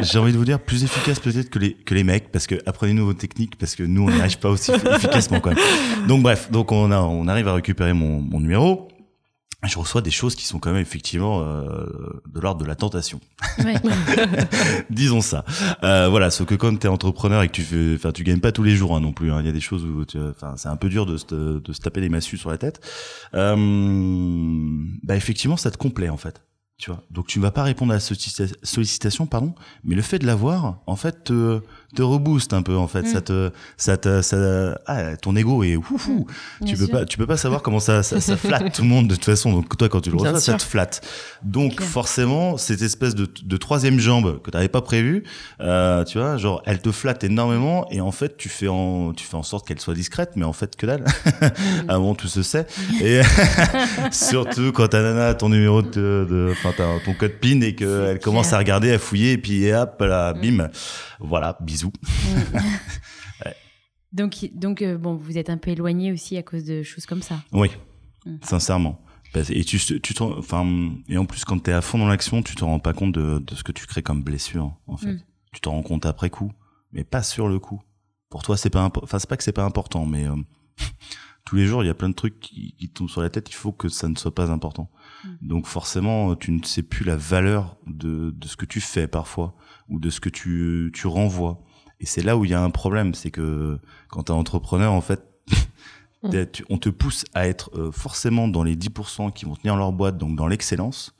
S3: (laughs) j'ai envie de vous dire plus efficace peut-être que les que les mecs parce que apprenez-nous vos techniques parce que nous on n'y arrive pas aussi (laughs) efficacement quand même. Donc bref, donc on a on arrive à récupérer mon, mon numéro. Je reçois des choses qui sont quand même effectivement euh, de l'ordre de la tentation.
S2: Ouais. (laughs)
S3: Disons ça. Euh, voilà, sauf que quand t'es entrepreneur et que tu fais, enfin, tu gagnes pas tous les jours hein, non plus. hein. Il y a des choses où, enfin, c'est un peu dur de se, de se taper les massues sur la tête. Euh, bah effectivement, ça te complaît en fait. Tu vois? Donc tu vas pas répondre à la sollicita- sollicitation, pardon, mais le fait de l'avoir, en fait, te, te rebooste un peu en fait.
S2: Mm.
S3: Ça te, ça te, ça, ah, ton ego est ouf.
S2: Bien
S3: Tu peux
S2: sûr.
S3: pas, tu peux pas savoir comment ça, ça, ça flatte (laughs) tout le monde de toute façon. Donc toi, quand tu le reçois, ça te flatte. Donc forcément, cette espèce de, de troisième jambe que t'avais pas prévu, euh, tu vois, genre elle te flatte énormément et en fait tu fais en, tu fais en sorte qu'elle soit discrète, mais en fait que dalle. (laughs) Avant tout se sait. Et (laughs) surtout quand ta nana a ton numéro de, enfin ton code PIN et qu'elle commence à regarder, à fouiller et puis hop là,
S2: Mm.
S3: bim, voilà, bisous. (laughs)
S2: Donc, donc euh, bon, vous êtes un peu éloigné aussi à cause de choses comme ça.
S3: Oui,
S2: Mm.
S3: sincèrement. Parce- Et tu, tu enfin, et en plus quand t'es à fond dans l'action, tu te rends pas compte de, de ce que tu crées comme blessure, en fait.
S2: Mm.
S3: Tu t'en rends compte après coup, mais pas sur le coup. Pour toi, c'est pas, enfin, c'est pas que c'est pas important, mais euh, tous les jours, il y a plein de trucs qui, qui tombent sur la tête. Il faut que ça ne soit pas important.
S2: Mm.
S3: Donc forcément, tu ne sais plus la valeur de, de ce que tu fais parfois ou de ce que tu, tu renvoies. Et c'est là où il y a un problème, c'est que quand t'es entrepreneur, en fait, (laughs)
S1: Mm.
S3: on te pousse à être euh, forcément dans les 10% qui vont tenir leur boîte, donc dans l'excellence.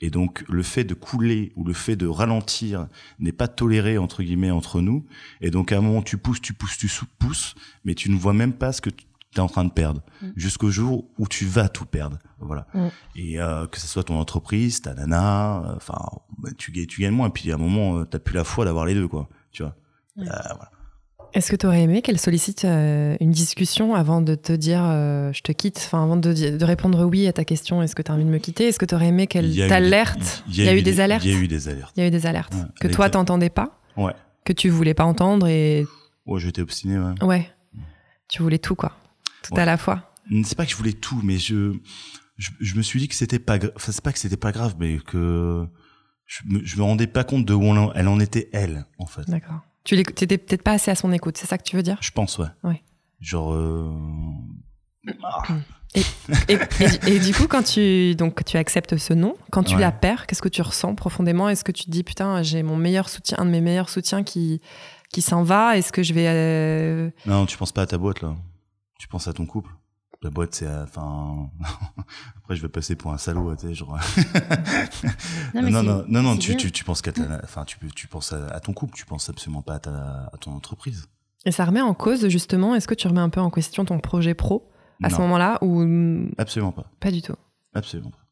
S3: Et donc le fait de couler ou le fait de ralentir n'est pas toléré entre guillemets entre nous. Et donc à un moment tu pousses, tu pousses, tu pousses, mais tu ne vois même pas ce que tu es en train de perdre
S2: Mm.
S3: jusqu'au jour où tu vas tout perdre. Voilà.
S1: Mm.
S3: Et euh, que ce soit ton entreprise, ta nana, euh, enfin bah, tu gagnes, tu gagnes moins. Et puis à un moment euh, t'as plus la foi d'avoir les deux quoi. Tu vois.
S2: Ouais.
S3: Euh, voilà.
S1: Est-ce que tu aurais aimé qu'elle sollicite euh, une discussion avant de te dire euh, je te quitte Enfin, avant de, répondre oui à ta question, est-ce que tu as envie de me quitter Est-ce que tu aurais aimé qu'elle t'alerte? Il y a eu des alertes?
S3: Il y a eu des alertes.
S1: Il y a eu des alertes
S3: Ouais,
S1: que toi, t'entendais pas,
S3: Ouais.
S1: que tu voulais pas entendre et
S3: Ouais, j'étais obstiné. Ouais.
S1: ouais, tu voulais tout quoi, tout
S3: Ouais.
S1: à la fois.
S3: C'est pas que je voulais tout, mais je, je, je me suis dit que c'était pas, enfin c'est pas que c'était pas grave, mais que je me, je me rendais pas compte de où en- elle en était elle, en fait.
S1: D'accord. Tu t'étais peut-être pas assez à son écoute, c'est ça que tu veux dire?
S3: Je pense, ouais.
S1: Ouais.
S3: Genre, euh... ah,
S1: et, et- et du coup, quand tu donc tu acceptes ce nom, quand tu
S3: Ouais.
S1: la perds, qu'est-ce que tu ressens profondément? Est-ce que tu te dis putain, j'ai mon meilleur soutien, un de mes meilleurs soutiens qui qui s'en va? Est-ce que je vais euh,
S3: non, tu penses pas à ta boîte là. Tu penses à ton couple. La boîte, c'est, enfin, (laughs) après je vais passer pour un salaud, tu sais, genre.
S2: Non,
S3: non, non, non, tu, tu, tu penses qu'à ta, enfin, tu, tu penses à, à ton couple, tu penses absolument pas à ta, à ton entreprise.
S1: Et ça remet en cause justement, est-ce que tu remets un peu en question ton projet pro à ce moment-là ou
S3: absolument pas.
S1: pas du tout?
S3: Absolument pas.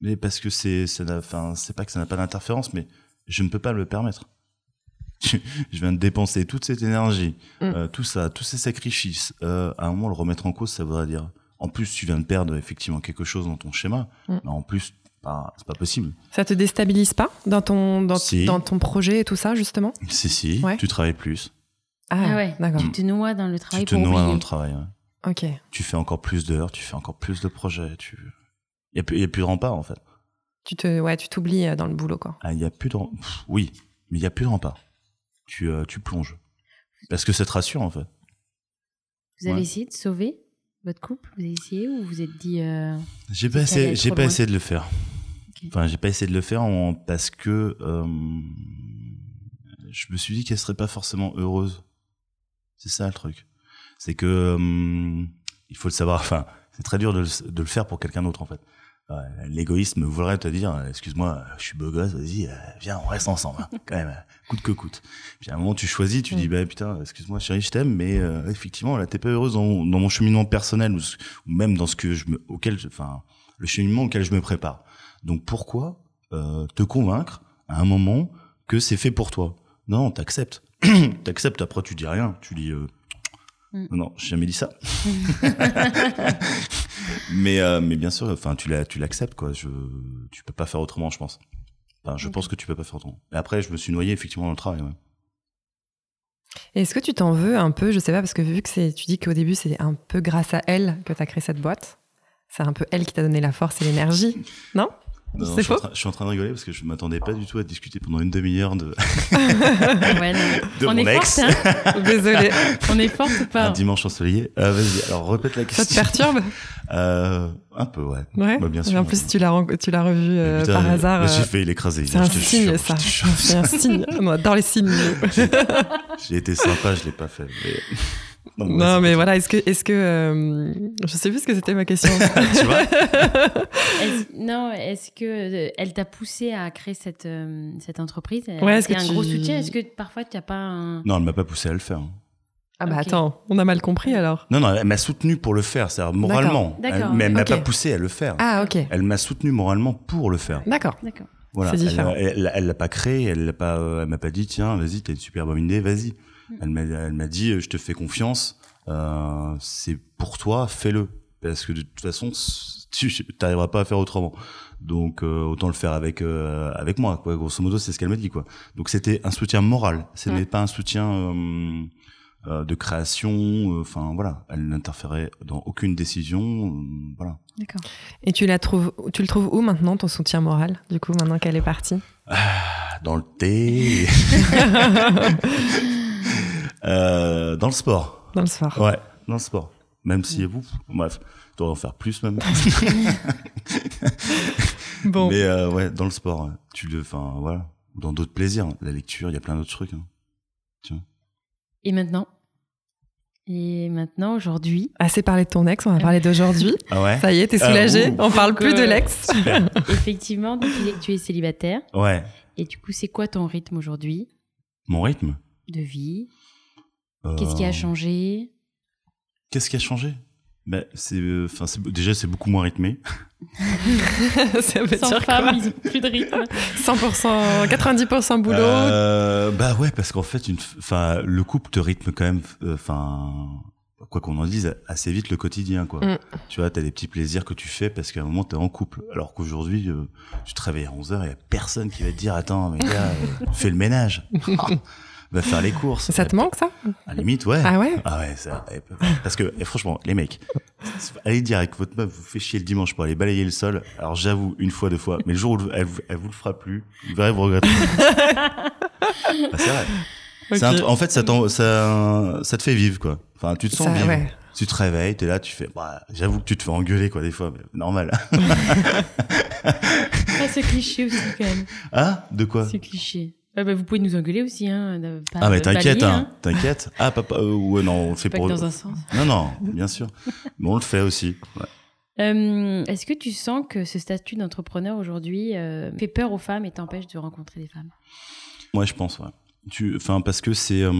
S3: Mais parce que c'est, enfin, c'est pas que ça n'a pas d'interférence, mais je ne peux pas me le permettre. (laughs) Je viens de dépenser toute cette énergie,
S1: Mm.
S3: euh, tout ça, tous ces sacrifices. Euh, à un moment, le remettre en cause, ça voudrait dire. En plus, tu viens de perdre effectivement quelque chose dans ton schéma.
S1: Mm.
S3: Mais en plus, bah, c'est pas possible.
S1: Ça te déstabilise pas dans ton dans,
S3: Si.
S1: dans ton projet et tout ça justement?
S3: Si, si,
S1: Ouais.
S3: tu travailles plus.
S2: Ah ouais,
S1: d'accord.
S2: tu te noies dans le
S3: Tu
S2: travail
S3: te
S2: pour
S3: noies
S2: oublier.
S3: dans le travail. ouais.
S1: Ok.
S3: Tu fais encore plus d'heures, tu fais encore plus de projets. Tu... Il n'y a, plus- il y a plus de rempart, en fait.
S1: Tu te, ouais, tu t'oublies euh, dans le boulot, quoi.
S3: Ah, il y a plus de, Pff, oui, mais il y a plus de rempart. Tu, euh, tu plonges. Parce que ça te rassure, en fait.
S2: Vous avez
S3: Ouais.
S2: essayé de sauver votre couple? Vous avez essayé ou vous êtes dit. euh,
S3: J'ai pas essayé, j'ai pas essayé de le faire. Enfin, j'ai pas essayé de le faire en- parce que euh, je me suis dit qu'elle serait pas forcément heureuse. C'est ça le truc. C'est que il faut le savoir. Enfin, c'est très dur de le, de le faire pour quelqu'un d'autre en fait. Ouais, L'égoïsme voudrait te dire, euh, excuse-moi, je suis beau gosse, vas-y, euh, viens, on reste ensemble, hein, (laughs) quand même, euh, coûte que coûte. Puis à un moment, tu choisis, tu dis, bah putain, excuse-moi, chérie, je t'aime, mais euh, effectivement, là, t'es pas heureuse dans, dans mon cheminement personnel ou, même dans ce que je me, auquel, enfin, le cheminement auquel je me prépare. Donc pourquoi euh, te convaincre à un moment que c'est fait pour toi? Non, t'acceptes, (clears throat) t'acceptes. Après, tu dis rien, tu dis. Euh,
S2: Mm.
S3: Non, j'ai jamais dit ça. (laughs) (laughs) mais euh, mais bien sûr, enfin tu l'acceptes quoi. Je tu peux pas faire autrement, je pense. Enfin, je pense que tu peux pas faire autrement. Et après, je me suis noyé effectivement dans le travail. Ouais.
S1: Est-ce que tu t'en veux un peu Je sais pas, parce que vu que c'est, tu dis qu'au début, c'est un peu grâce à elle que tu as créé cette boîte. C'est un peu elle qui t'a donné la force et l'énergie. (laughs) Non?
S3: Non, je, suis en train, je suis en train de rigoler parce que je m'attendais pas du tout à discuter pendant une demi-heure de, (laughs)
S2: ouais, non.
S3: de
S2: on
S3: mon
S2: est
S3: ex.
S2: forte, hein (laughs)
S1: Désolée.
S2: On est forte ou
S3: Un
S2: pas
S3: dimanche ensoleillé. Euh, Vas-y, alors répète la
S1: Ça te
S3: question.
S1: perturbe (laughs)
S3: Euh, un peu, ouais.
S1: Ouais.
S3: Bah, bien
S1: Et
S3: sûr.
S1: en plus, tu l'as, ren- tu l'as revu euh,
S3: putain,
S1: par hasard.
S3: J'ai
S1: euh,
S3: fait l'écraser.
S1: c'est un
S3: te
S1: signe, ça. C'est un signe. Adore les signes.
S3: J'ai été sympa, je l'ai pas fait. Mais... Non,
S1: Non, mais voilà, est-ce que, est-ce que, euh, je sais plus ce que c'était ma question. (laughs)
S3: tu vois (laughs)
S2: Non, est-ce que euh, elle t'a poussé à créer cette, euh, cette entreprise?
S1: Ouais, est-ce que
S2: un
S1: tu-
S2: gros soutien? Est-ce que parfois tu n'as pas un.
S3: Non, elle m'a pas poussé à le faire.
S1: Ah bah attends, on a mal compris alors.
S3: Non, non, elle m'a soutenu pour le faire, c'est-à-dire moralement.
S2: D'accord.
S3: Elle- mais elle m'a
S1: Ok.
S3: pas poussé à le faire.
S1: Ah ok,
S3: Elle m'a soutenu moralement pour le faire.
S1: d'accord.
S2: D'accord.
S3: Voilà.
S1: C'est différent.
S3: Elle, elle, elle l'a pas créé, elle l'a pas, euh, elle m'a pas dit tiens, vas-y, t'as une super bonne idée, vas-y. Elle m'a, dit, je te fais confiance, euh, c'est pour toi, fais-le, parce que de toute façon, tu t'arriveras pas à faire autrement. Donc euh, autant le faire avec euh, avec moi, quoi. Grosso modo, c'est ce qu'elle m'a dit, quoi. Donc c'était un soutien moral, ce n'est pas un soutien euh, euh, de création. euh, Enfin voilà, elle n'interférait dans aucune décision, voilà.
S2: D'accord.
S1: Et tu la trouves, tu le trouves où maintenant ton soutien moral Du coup, maintenant qu'elle est partie?
S3: Dans le thé, (laughs) euh, dans le sport.
S1: Dans le soir.
S3: Ouais, dans le sport. Même si vous, bref, tu en faire plus même. (laughs)
S1: Bon.
S3: Mais euh, ouais, dans le sport, tu le, enfin voilà, dans d'autres plaisirs, la lecture, il y a plein d'autres trucs. hein.
S2: Et maintenant? Et maintenant, aujourd'hui,
S1: Assez parlé de ton ex, on va parler d'aujourd'hui.
S3: Ah ouais?
S1: Ça y est, t'es
S3: Ah,
S1: soulagé.
S3: ouh.
S1: on parle
S2: Donc,
S1: plus de
S2: euh,
S1: l'ex. (laughs)
S2: effectivement, donc, tu es célibataire.
S3: Ouais.
S2: Et du coup, c'est quoi ton rythme aujourd'hui?
S3: Mon rythme?
S2: de vie
S3: euh,
S2: Qu'est-ce qui a changé?
S3: Qu'est-ce qui a changé? Ben c'est, euh, enfin c'est déjà c'est beaucoup moins rythmé. (laughs)
S1: Ça veut
S2: Sans
S1: dire
S2: femme,
S1: quoi?
S2: plus de rythme.
S1: 100%, 90% boulot.
S3: Euh, bah ouais, parce qu'en fait, une, enfin, le couple te rythme quand même, euh, enfin, quoi qu'on en dise, assez vite le quotidien, quoi.
S1: Mm.
S3: Tu vois, t'as des petits plaisirs que tu fais parce qu'à un moment t'es en couple. Alors qu'aujourd'hui, euh, tu te réveilles à 11 h et y a personne qui va te dire, attends, mais gars, euh, fais le ménage. (laughs) va faire les courses.
S1: ça te manque ça
S3: À la limite, ouais.
S1: Ah ouais
S3: Ah ouais, ça, eh, parce que eh, franchement, les mecs, allez dire avec votre meuf vous fait chier le dimanche pour aller balayer le sol. Alors j'avoue, une fois, deux fois, mais le jour où elle, vous- elle vous le fera plus, vous verrez, vous regrettez. (laughs) Ah, c'est vrai. Un en fait, ça, t'en- ça, ça te fait vivre, quoi. Enfin, tu te sens
S1: Ça,
S3: vivre.
S1: ouais.
S3: Tu te réveilles, t'es là, tu fais, bah, j'avoue que tu te fais engueuler, quoi, des fois, mais normal. (laughs)
S2: Ah, c'est cliché aussi, quand même.
S3: ah, de quoi?
S2: C'est cliché. Ah bah, vous pouvez nous engueuler aussi, hein. pas
S3: Ah, mais t'inquiète,
S2: balayer,
S3: hein, t'inquiète. Ah, papa, euh, ouais, non, on le fait
S2: Pas
S3: pour.
S2: que dans un sens.
S3: Non, non, bien sûr. (laughs) Mais on le fait aussi. Ouais.
S2: Euh, Est-ce que tu sens que ce statut d'entrepreneur aujourd'hui euh, fait peur aux femmes et t'empêche de rencontrer des femmes?
S3: Ouais, je pense, ouais. Tu, enfin, parce que c'est, euh,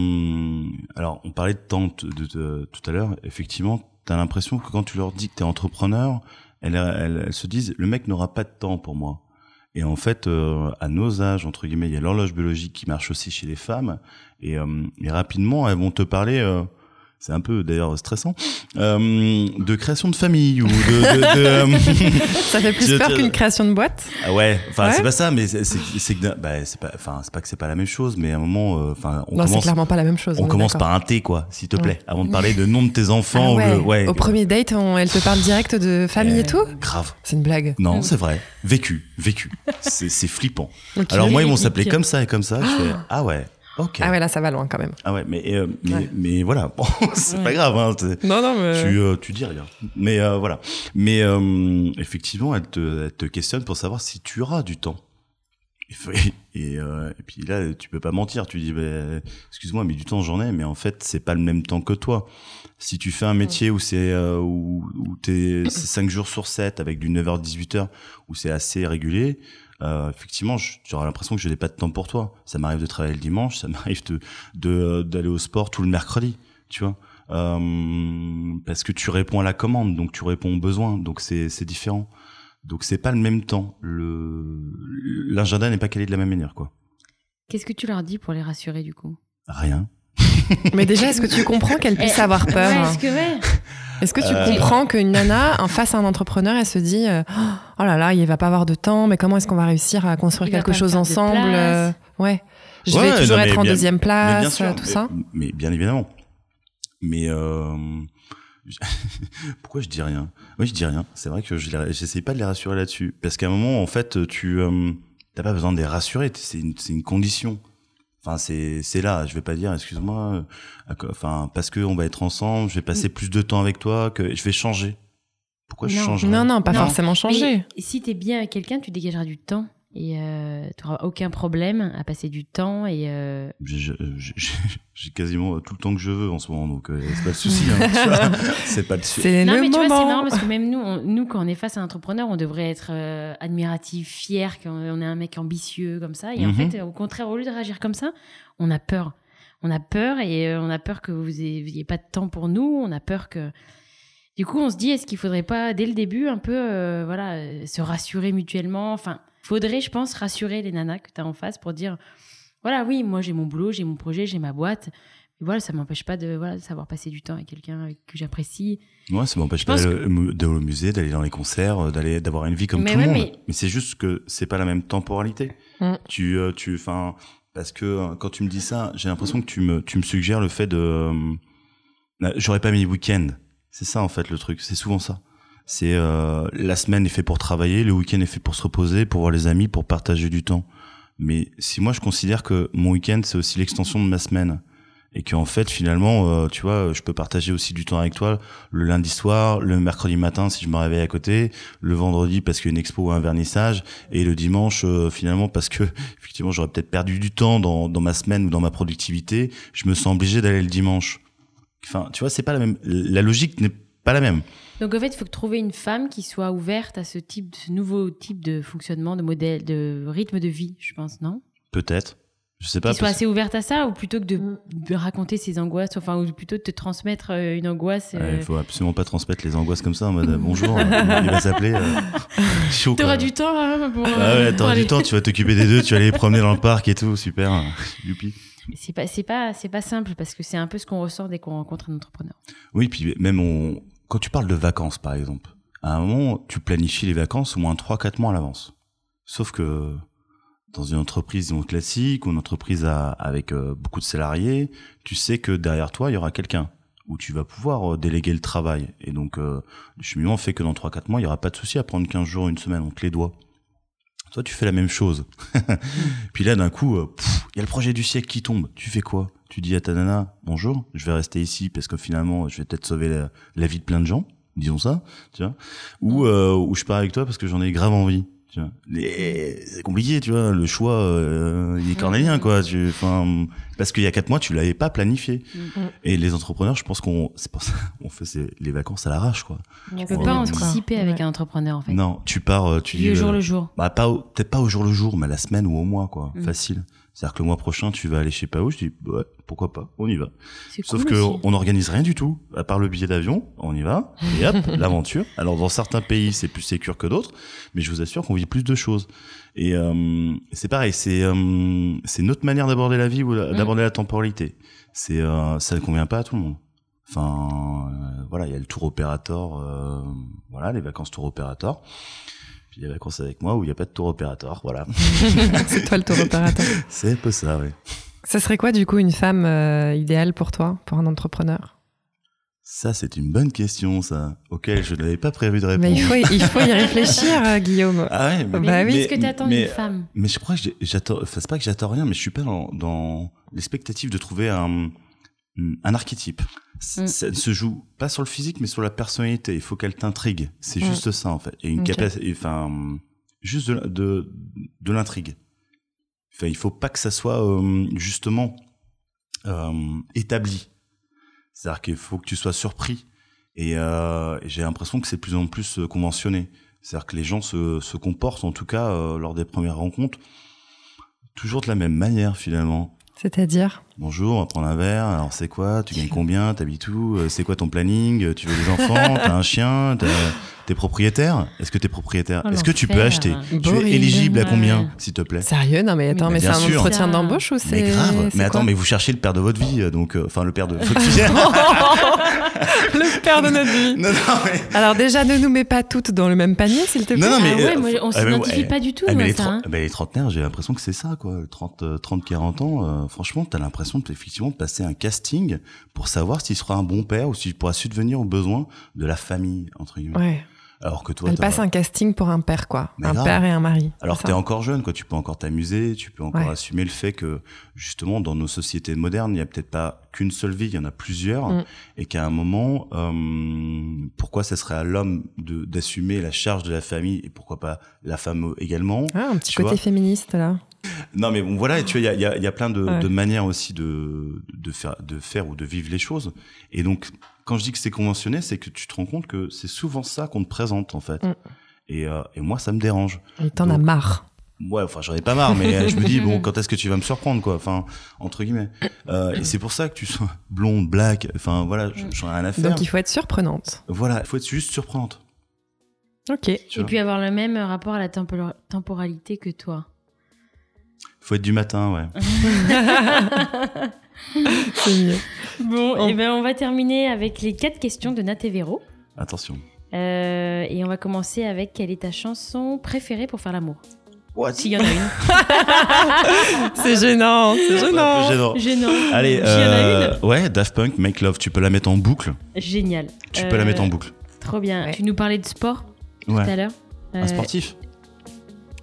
S3: alors, on parlait de temps de, de- de- tout à l'heure. Effectivement, t'as l'impression que quand tu leur dis que t'es entrepreneur, elles, elles, elles se disent, le mec n'aura pas de temps pour moi. Et en fait, euh, à nos âges, entre guillemets, il y a l'horloge biologique qui marche aussi chez les femmes, et, euh, et rapidement, elles vont te parler. C'est un peu d'ailleurs stressant, euh, de création de famille ou de. de, de euh,
S1: ça fait plus peur qu'une création de boîte?
S3: Ah ouais, enfin c'est pas ça, mais c'est c'est bah, c'est pas, enfin c'est pas que c'est pas la même chose, mais à un moment, euh, enfin
S1: on non, commence. clairement pas la même chose.
S3: On, commence par un thé quoi, s'il te plaît, avant de parler de nom de tes enfants.
S1: Ah
S3: ou ouais.
S1: Au premier date, elle te parle direct de famille et, tout?
S3: Grave.
S1: C'est une blague.
S3: Non, c'est vrai. Vécu, vécu. c'est flippant. Alors moi ils m'ont s'appelé comme ça et comme ça. Je fais ah ouais.
S1: Ah ouais, là, ça va loin quand même.
S3: Ah ouais, mais, euh, mais, voilà, (laughs) c'est pas grave. Hein,
S1: non, non, mais...
S3: Tu, euh, tu dis rien. Mais euh, voilà. Mais effectivement, elle te, elle te questionne pour savoir si tu auras du temps. Et, et, puis là, tu peux pas mentir. Tu dis, bah, excuse-moi, mais du temps j'en ai, mais en fait, c'est pas le même temps que toi. Si tu fais un métier où c'est où, où t'es 5 jours sur 7 avec du 9h 18h où c'est assez régulier, euh, effectivement, j'aurais l'impression que je n'ai pas de temps pour toi. Ça m'arrive de travailler le dimanche, ça (laughs) m'arrive de d'aller au sport tout le mercredi, tu vois, euh, parce que tu réponds à la commande, donc tu réponds aux besoins, donc c'est c'est différent. Donc c'est pas le même temps. Le l'agenda n'est pas calé de la même manière, quoi.
S2: Qu'est-ce que tu leur dis pour les rassurer du coup?
S3: Rien.
S1: Mais déjà, est-ce que tu comprends qu'elle puisse eh, avoir peur
S2: Est-ce que ouais.
S1: Est-ce que tu euh, comprends qu'une nana, en face à un entrepreneur, elle se dit euh, Oh là là, il va pas avoir de temps, mais comment est-ce qu'on va réussir à construire quelque chose ensemble euh, Ouais. Je vais toujours être en deuxième place, tout ça.
S3: Mais bien évidemment. Mais (laughs) pourquoi je dis rien? Oui, je dis rien. C'est vrai que je j'essaie pas de les rassurer là-dessus, parce qu'à un moment, en fait, tu t'as pas besoin de les rassurer. C'est une, une condition. Enfin, c'est c'est là. Je vais pas dire, excuse-moi. Euh, enfin, parce que on va être ensemble, je vais passer mm. plus de temps avec toi, que je vais changer. Pourquoi je change
S1: Non, non, pas forcément changer.
S2: Mais si t'es bien avec quelqu'un, tu dégageras du temps et euh, tu n'auras aucun problème à passer du temps et euh... (laughs)
S3: j'ai quasiment tout le temps que je veux en ce moment donc euh, c'est pas le (laughs) souci hein, (laughs) c'est pas le souci
S1: c'est
S2: non
S1: le
S2: mais
S1: moment.
S2: tu vois c'est marrant parce que même nous nous quand on est face à un entrepreneur on devrait être euh, admiratif fier qu'on est un mec ambitieux comme ça. Et en mhm. fait au contraire au lieu de réagir comme ça on a peur. On a peur et euh, on a peur que vous ayez pas de temps pour nous. On a peur que du coup on se dit est-ce qu'il faudrait pas dès le début un peu voilà se rassurer mutuellement? Enfin faudrait, je pense, rassurer les nanas que tu as en face pour dire voilà, oui, moi j'ai mon boulot, j'ai mon projet, j'ai ma boîte. Mais voilà, ça m'empêche pas de, voilà, savoir passer du temps avec quelqu'un que j'apprécie.
S3: Moi, ça m'empêche pas d'aller au musée, d'aller dans les concerts, euh, d'aller, d'avoir une vie comme tout le monde. Mais, c'est juste que c'est pas la même temporalité. Mm. Tu, euh, tu, enfin, parce que euh, quand tu me dis ça, j'ai l'impression que tu me, tu me suggères le fait de, j'aurais pas mis week-end. C'est ça en fait le truc. C'est souvent ça. C'est euh, la semaine est fait pour travailler, le week-end est fait pour se reposer, pour voir les amis, pour partager du temps. Mais si moi je considère que mon week-end c'est aussi l'extension de ma semaine et qu'en fait finalement euh, tu vois je peux partager aussi du temps avec toi le lundi soir, le mercredi matin si je me réveille à côté, le vendredi parce qu'il y a une expo ou un vernissage et le dimanche euh, finalement parce que (laughs) effectivement j'aurais peut-être perdu du temps dans, dans ma semaine ou dans ma productivité, je me sens obligé d'aller le dimanche. Enfin, tu vois, c'est pas la même la logique n'est pas la même.
S2: Donc en fait, il faut trouver une femme qui soit ouverte à ce type, ce nouveau type de fonctionnement, de modèle, de rythme de vie, je pense, non?
S3: Peut-être. Je sais pas.
S2: Qui soit assez ouverte à ça, ou plutôt que de, raconter ses angoisses, enfin, ou plutôt de te transmettre euh, une angoisse.
S3: Il ne faut absolument pas transmettre les angoisses comme ça, en mode euh, bonjour, euh, il va s'appeler. (laughs)
S2: Tu T'auras du temps, hein, pour,
S3: Ah ouais, t'auras du temps, tu vas t'occuper des deux, tu vas aller les promener dans le parc et tout, super, (laughs) youpi
S2: c'est pas c'est pas c'est pas simple parce que c'est un peu ce qu'on ressent dès qu'on rencontre un entrepreneur.
S3: Oui, puis même on quand tu parles de vacances par exemple, à un moment tu planifies les vacances au moins 3 4 mois à l'avance. Sauf que dans une entreprise classique ou une entreprise avec euh, beaucoup de salariés, tu sais que derrière toi, il y aura quelqu'un où tu vas pouvoir euh, déléguer le travail. Et donc, euh, le cheminement fait que dans 3-4 mois, il n'y aura pas de souci à prendre 15 jours, une semaine, on te les doigts. Toi, tu fais la même chose. (laughs) Puis là, d'un coup, euh, il y a le projet du siècle qui tombe. Tu fais quoi? Tu dis à ta nana, bonjour, je vais rester ici parce que finalement, je vais peut-être sauver la, vie de plein de gens, disons ça, tu vois. Ou, euh, ou je pars avec toi parce que j'en ai grave envie c'est compliqué, tu vois. Le choix, euh, il est cornélien, quoi. Tu, enfin, parce qu'il y a quatre mois, tu l'avais pas planifié. Mm. Et les entrepreneurs, je pense qu'on, c'est pour ça, (laughs) on fait les vacances à l'arrache, quoi.
S2: On peut pas anticiper avec un entrepreneur, en fait.
S3: Non, tu pars, euh, tu dis.
S2: Le jour le jour.
S3: Bah, pas, peut-être pas au jour le jour, mais à la semaine ou au mois, quoi. Mm. Facile. C'est-à-dire que le mois prochain, tu vas aller chez pas où, je dis, ouais, pourquoi pas, on y va. Sauf que on n'organise rien du tout, à part le billet d'avion, on y va, et hop, (laughs) l'aventure. Alors dans certains pays, c'est plus sécur que d'autres, mais je vous assure qu'on vit plus de choses. Et euh, c'est pareil, c'est euh, c'est notre manière d'aborder la vie ou d'aborder la temporalité. C'est euh, ça ne convient pas à tout le monde. Enfin, euh, voilà, il y a le tour opérateur, euh, voilà, les vacances tour opérateur. Puis les vacances avec moi où il n'y a pas de tour opérateur, voilà. (laughs)
S1: c'est toi le tour opérateur. (laughs)
S3: C'est un peu ça, oui.
S1: Ça serait quoi du coup une femme euh, idéale pour toi, pour un entrepreneur?
S3: Ça, c'est une bonne question, ça, auquel je n'avais pas prévu de répondre.
S1: Mais il faut, il faut y réfléchir, (laughs) euh, Guillaume.
S3: Ah ouais, mais,
S1: Bah oui.
S2: Qu'est-ce que t'attends
S3: mais-
S2: d'une femme?
S3: Mais je crois que j'attends. Enfin, c'est pas que j'attends rien, mais je suis pas dans, dans l'expectative de trouver un, un archétype.
S2: Mm.
S3: Ça ne se joue pas sur le physique, mais sur la personnalité. Il faut qu'elle t'intrigue. C'est
S1: Mm.
S3: juste ça, en fait. Et une capacité, enfin, juste de, de, de l'intrigue. Enfin, il faut pas que ça soit euh, justement euh, établi. C'est-à-dire qu'il faut que tu sois surpris. Et, euh, et j'ai l'impression que c'est de plus en plus conventionné. C'est-à-dire que les gens se, se comportent, en tout cas, euh, lors des premières rencontres, toujours de la même manière, finalement.
S1: C'est-à-dire?
S3: Bonjour, on va prendre un verre. Alors, c'est quoi Tu gagnes combien T'habites où Euh, C'est quoi ton planning Euh, Tu veux des enfants (laughs) T'as un chien T'es propriétaire? Est-ce que t'es propriétaire?
S2: Oh,
S3: Est-ce que tu peux acheter? Tu es éligible à combien, s'il te plaît?
S1: Sérieux? Non mais attends,
S3: Mais
S1: mais, c'est
S3: bien
S1: un
S3: sûr.
S1: entretien
S2: Ça.
S1: d'embauche ou c'est
S3: Mais grave.
S1: c'est
S3: Mais attends, mais vous cherchez le père de votre vie, donc euh, enfin le père de (laughs) votre fille. (laughs)
S1: le père de notre vie.
S3: non, non, mais
S1: Alors déjà, ne nous mets pas toutes dans le même panier, s'il te plaît.
S3: Non, non, mais,
S2: Ah ouais,
S3: euh,
S2: moi, on
S3: ah, mais
S2: s'identifie
S3: ouais.
S2: pas du tout,
S3: Ah, mais
S2: moi,
S3: les,
S2: ça, hein.
S3: les trentenaires, j'ai l'impression que c'est ça, quoi. 30, euh, 30 40 ans, euh, franchement, t'as l'impression effectivement de passer un casting pour savoir s'il sera un bon père ou s'il pourra subvenir aux besoins de la famille, entre guillemets.
S1: Ouais.
S3: Alors que toi,
S1: Elle passe un casting pour un père, quoi.
S3: Mais
S1: un
S3: grave.
S1: père et un mari.
S3: alors que t'es encore jeune, quoi. Tu peux encore t'amuser, tu peux encore
S1: Ouais.
S3: assumer le fait que, justement, dans nos sociétés modernes, il y a peut-être pas qu'une seule vie, il y en a plusieurs.
S1: Mm.
S3: Et qu'à un moment, euh, pourquoi ça serait à l'homme d'assumer la charge de la famille et pourquoi pas la femme également?
S1: Ah, un petit
S3: Tu
S1: côté
S3: vois?
S1: féministe, là.
S3: Non, mais bon, voilà, tu vois, il y a, il y a- il y a plein de,
S1: Ouais.
S3: de manières aussi de, de, faire, de faire ou de vivre les choses. Et donc, quand je dis que c'est conventionné, c'est que tu te rends compte que c'est souvent ça qu'on te présente, en fait.
S1: Mm.
S3: Et, euh, et moi, ça me dérange.
S1: Et t'en as marre.
S3: Ouais, enfin, j'en ai pas marre, mais euh, je me dis, bon, (laughs) quand est-ce que tu vas me surprendre, quoi Enfin, entre guillemets. Euh, et c'est pour ça que tu sois blonde, black, enfin, voilà, j'en ai rien à faire.
S1: Donc il faut être surprenante.
S3: Voilà, il faut être juste surprenante.
S1: Ok.
S3: tu
S2: Et
S3: vois.
S2: puis avoir le même rapport à la tempor- temporalité que toi.
S3: Faut être du matin, ouais. (laughs)
S1: C'est mieux.
S2: Bon,
S1: On-
S2: et ben on va terminer avec les quatre questions de Nat et Véro.
S3: Attention.
S2: Euh, et on va commencer avec quelle est ta chanson préférée pour faire l'amour?
S3: What?
S2: S'il y en a une. (laughs)
S1: C'est gênant, c'est gênant.
S3: gênant.
S2: Gênant.
S3: Allez,
S2: S'il y en a
S3: euh, ouais, Daft Punk, Make Love, tu peux la mettre en boucle.
S2: Génial.
S3: Tu peux la
S2: Euh,
S3: mettre en boucle.
S2: Trop bien.
S1: Ouais.
S2: Tu nous parlais de sport tout
S3: Ouais.
S2: à l'heure.
S3: Un
S2: Euh,
S3: sportif?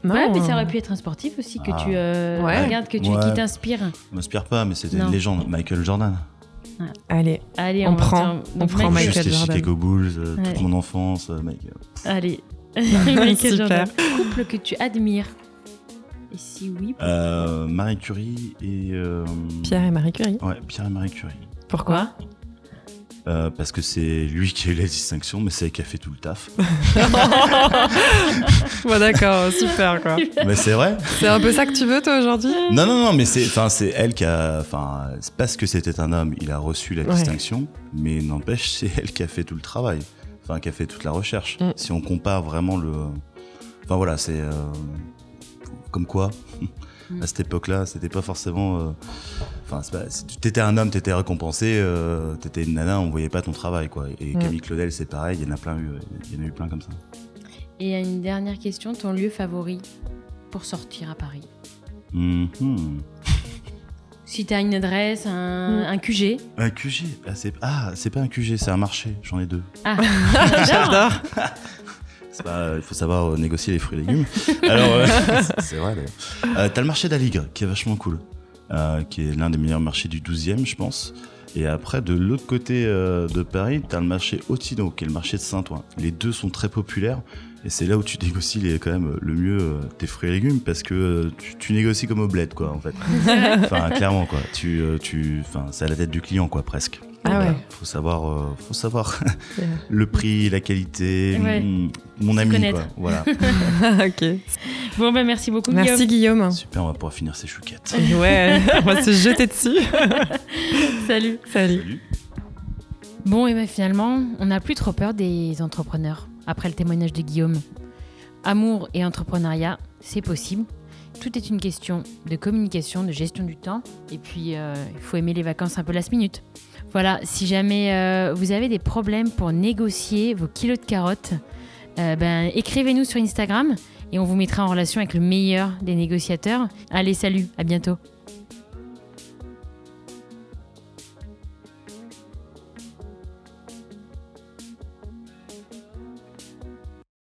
S1: Non.
S2: Ouais, mais ça aurait pu être un sportif aussi que
S3: Ah.
S2: tu euh,
S1: Ouais.
S2: regardes, que tu,
S3: Ouais.
S2: qui t'inspire.
S3: Je m'inspire pas, mais c'était une légende. Michael Jordan.
S1: Allez,
S2: Allez,
S1: On prend-
S2: faire-
S1: on
S2: donc
S1: prend
S2: Michael-
S3: Juste les
S1: Jordan.
S3: Chicago Bulls, euh,
S2: Ouais.
S3: toute mon enfance, euh, (laughs) Michael.
S2: Allez. Michael
S1: Super.
S2: Jordan. Couple que tu admires. Et si oui, pourquoi
S3: Euh, Marie Curie et euh,
S1: Pierre et Marie Curie.
S3: Ouais, Pierre et Marie Curie.
S1: Pourquoi?
S3: Euh, parce que c'est lui qui a eu la distinction, mais c'est elle qui a fait tout le taf. (laughs)
S1: Bon d'accord, super quoi.
S3: mais c'est vrai.
S1: C'est un peu ça que tu veux toi aujourd'hui?
S3: Non, non, non, mais c'est, elle qui a, enfin, parce que c'était un homme, il a reçu la
S1: Ouais.
S3: distinction, mais n'empêche, c'est elle qui a fait tout le travail, enfin, qui a fait toute la recherche.
S1: Mm.
S3: Si on compare vraiment le, enfin voilà, c'est euh, comme quoi.
S2: Mm.
S3: À cette époque-là, c'était pas forcément. euh, Enfin, c'est pas- si tu- t'étais un homme, t'étais récompensé. Euh, t'étais une nana, on voyait pas ton travail, quoi. Et
S1: Mm.
S3: Camille Claudel, c'est pareil. Il y en a plein eu. Il y en a eu plein comme ça.
S2: Et une dernière question, ton lieu favori pour sortir à Paris
S3: Mhm. (laughs)
S2: Si tu as une adresse, un,
S1: Mm.
S2: un QG.
S3: Un QG. Ah, c'est ah, c'est pas un QG, c'est un marché. J'en ai deux.
S2: Ah, (laughs)
S1: J'adore.
S3: Pas- Il faut savoir euh, négocier les fruits et légumes. (laughs) Alors, euh, (laughs) c'est vrai d'ailleurs. Euh, T'as le marché d'Aligre qui est vachement cool, euh, qui est l'un des meilleurs marchés du 12e, je pense. Et après, de l'autre côté euh, de Paris, t'as le marché Otino, qui est le marché de Saint-Ouen. Les deux sont très populaires. Et c'est là où tu négocies les, quand même le mieux euh, tes fruits et légumes parce que euh, tu, tu négocies comme au bled, quoi, en fait. (laughs) Enfin, clairement, quoi. Tu, euh, tu, enfin, c'est à la tête du client, quoi, presque.
S1: Ah ouais.
S3: Faut savoir, euh, faut savoir (laughs) le prix, la qualité,
S2: Ouais.
S3: mon ami, quoi. Voilà. (laughs)
S1: ok.
S2: bon, ben merci beaucoup,
S1: Merci Guillaume.
S3: Super, on va pouvoir finir ces chouquettes.
S1: Ouais, (laughs) on va se jeter dessus. Salut.
S3: Salut.
S2: Bon, et ben finalement, on n'a plus trop peur des entrepreneurs après le témoignage de Guillaume. Amour et entrepreneuriat, c'est possible. tout est une question de communication, de gestion du temps. Et puis, euh, il faut aimer les vacances un peu last minute. Voilà, si jamais euh, vous avez des problèmes pour négocier vos kilos de carottes, euh, ben, écrivez-nous sur Instagram et on vous mettra en relation avec le meilleur des négociateurs. Allez, salut, à bientôt.